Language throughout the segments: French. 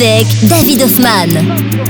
Avec David Hoffman.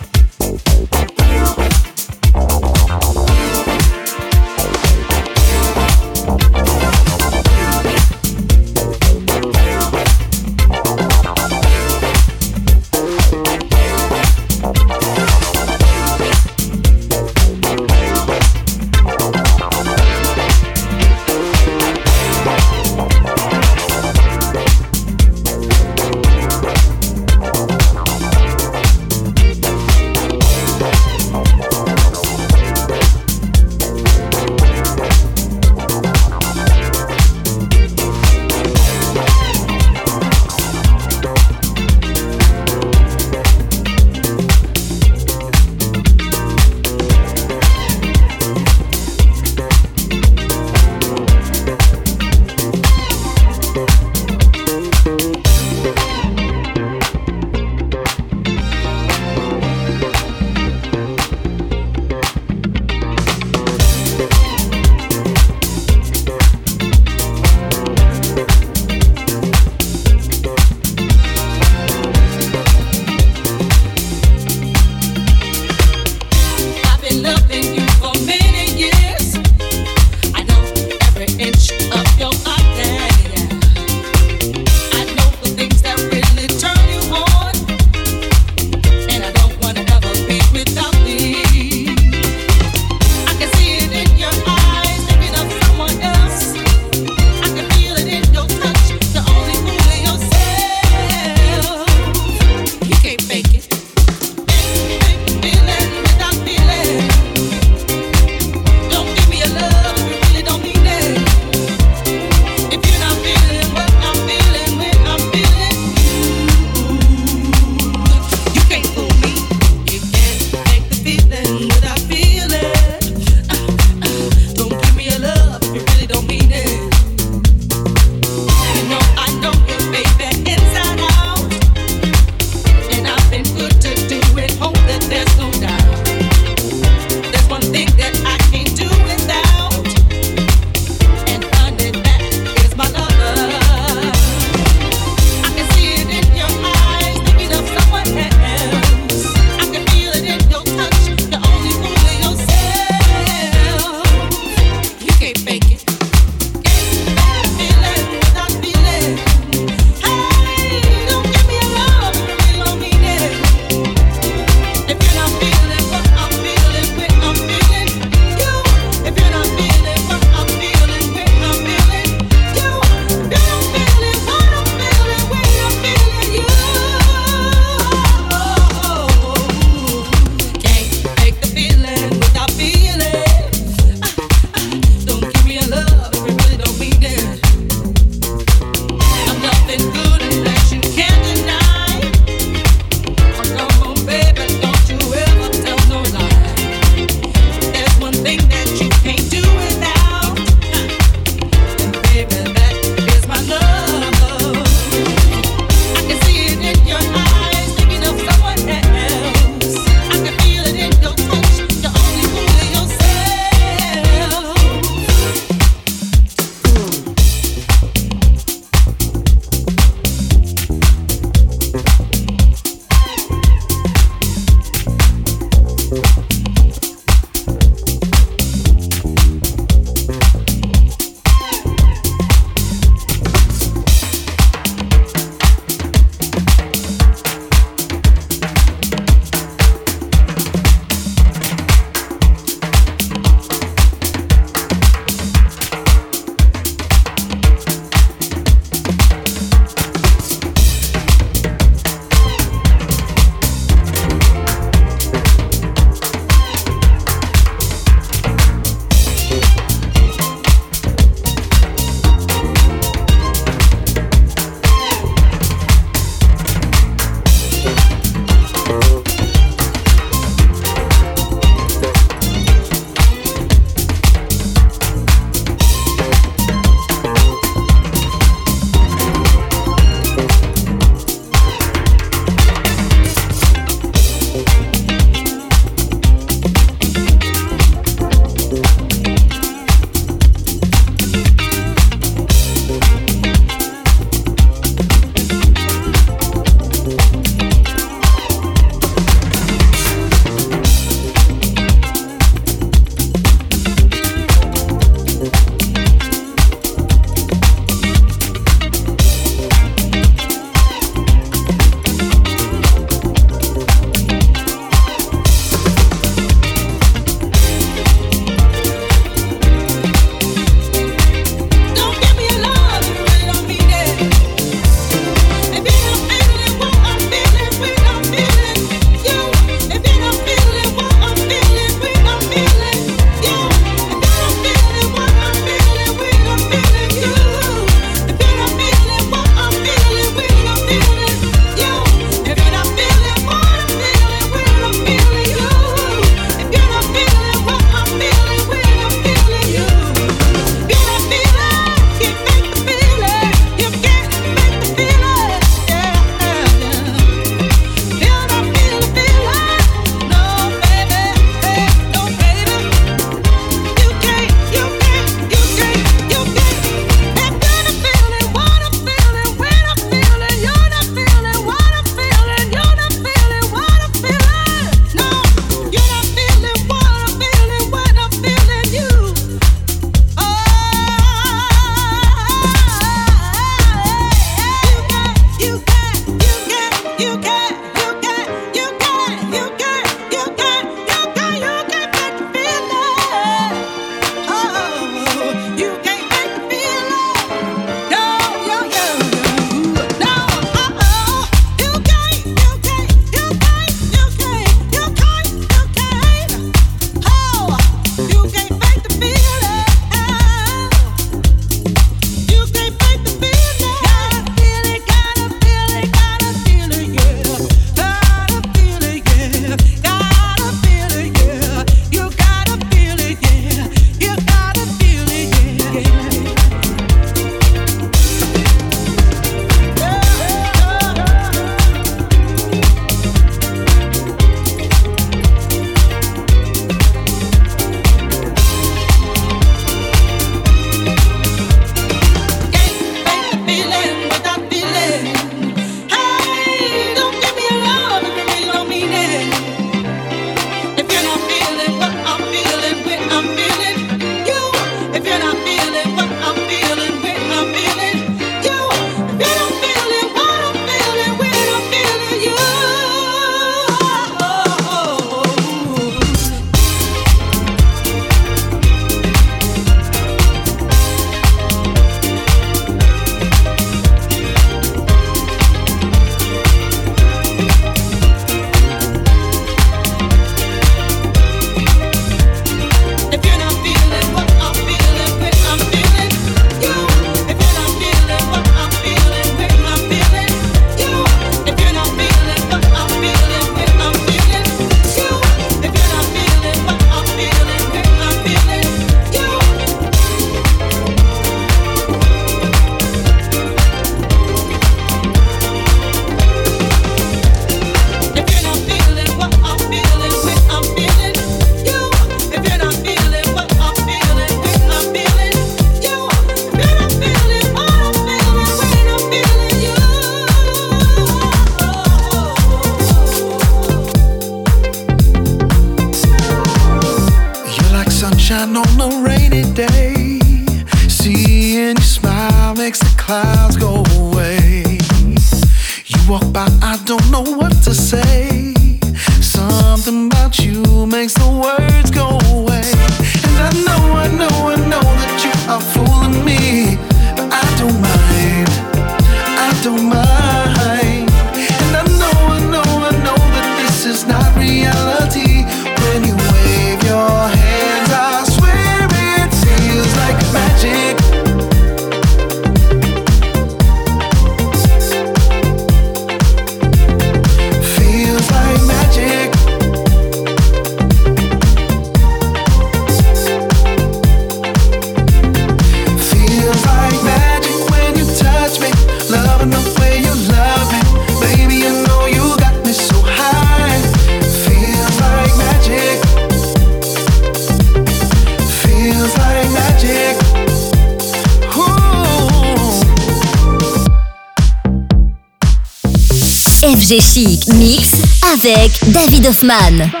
David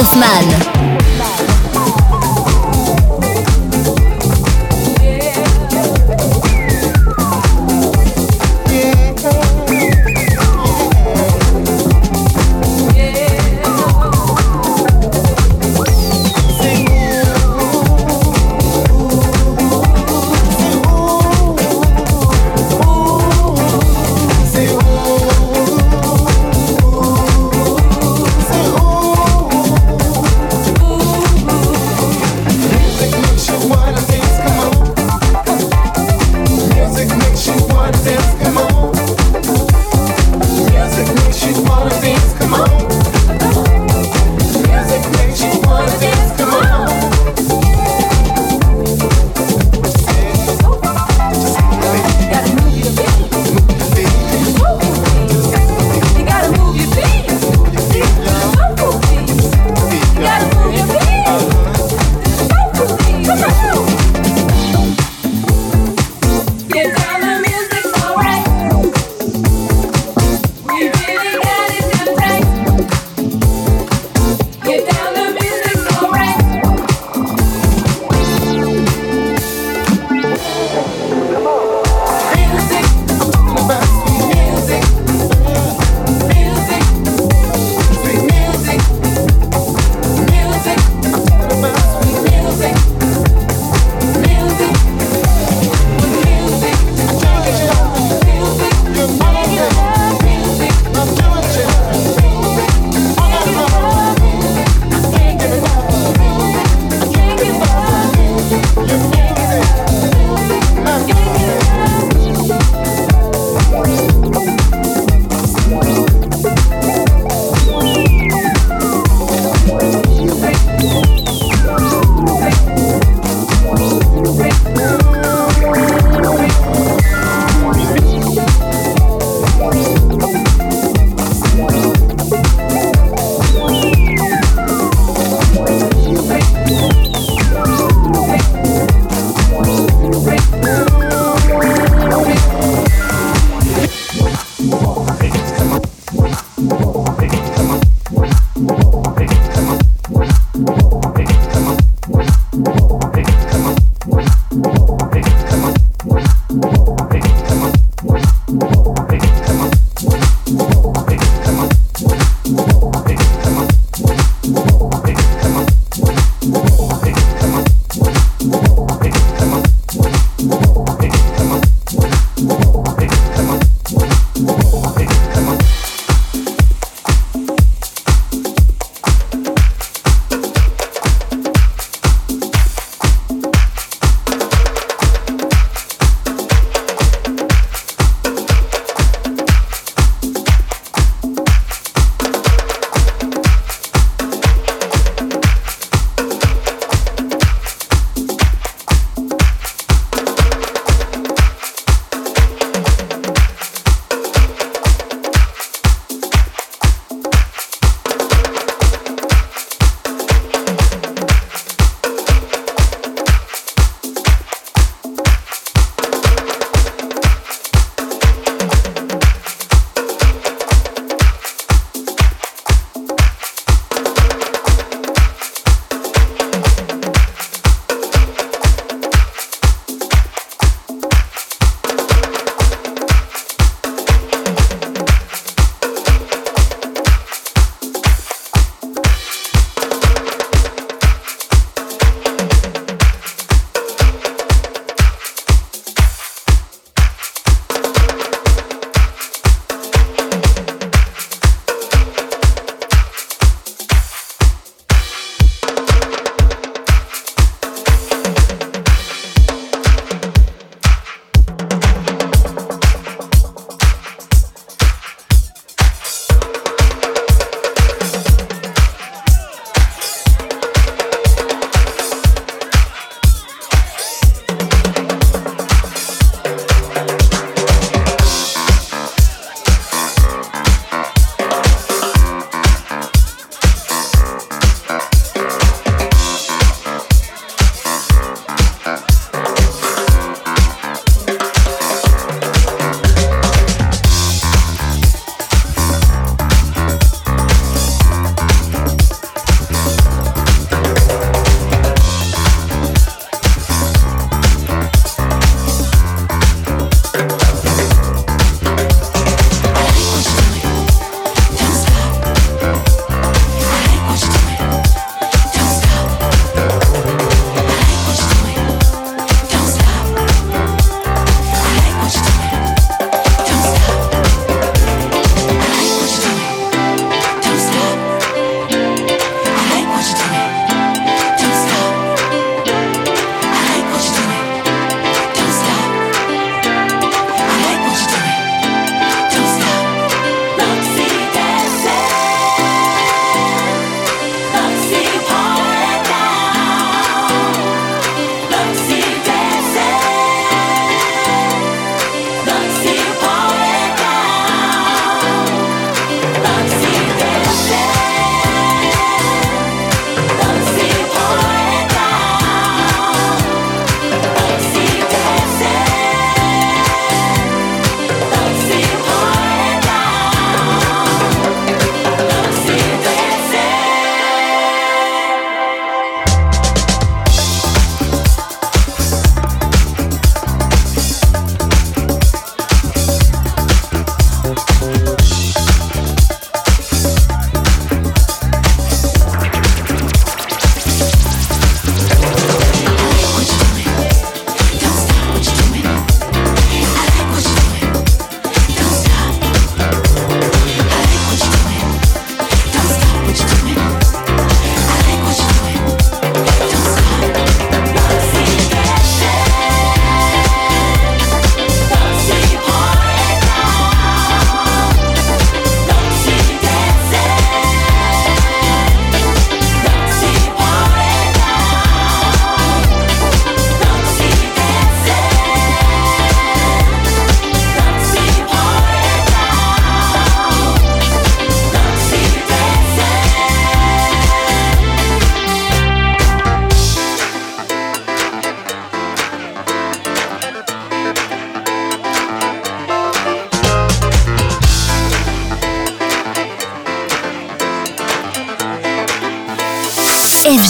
David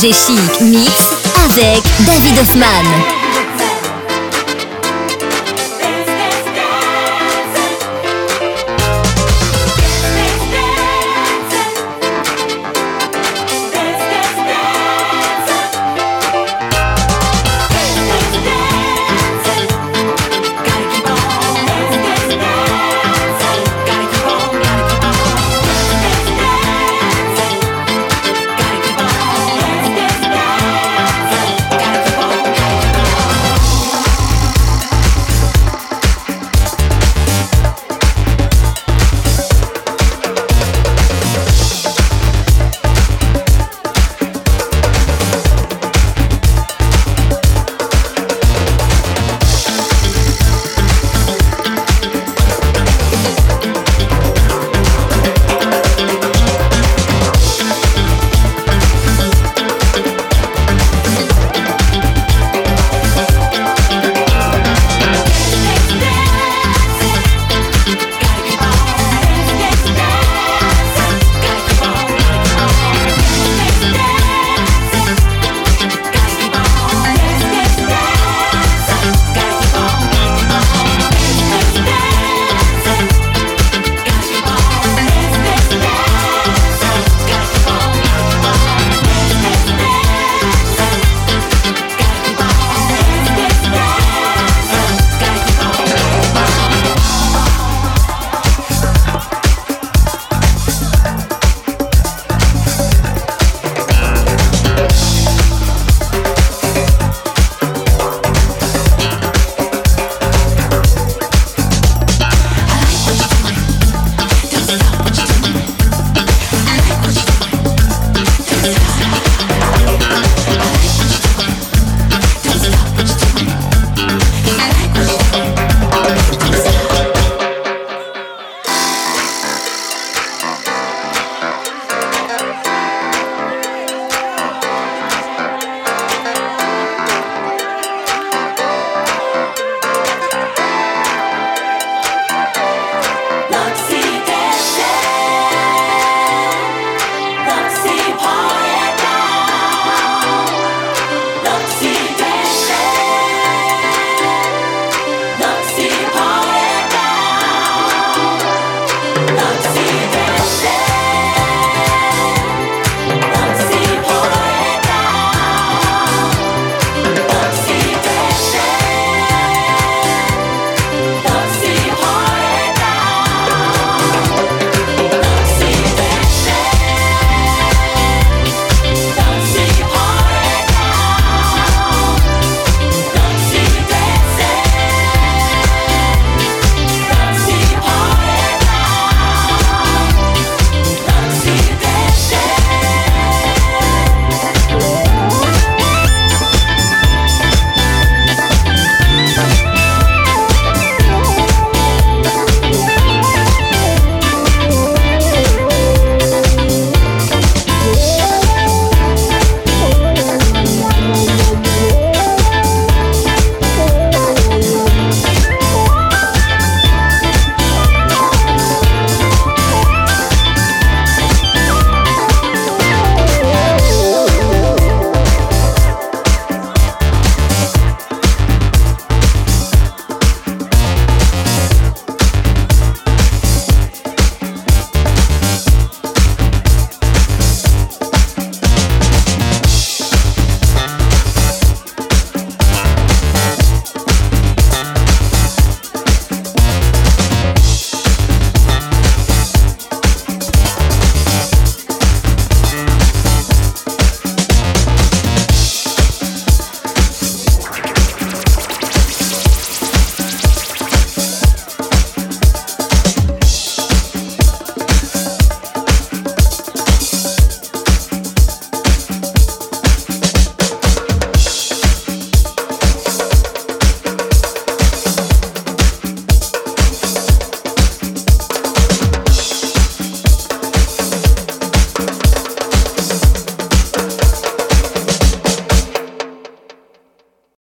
FG Chic Mix avec David Hoffman.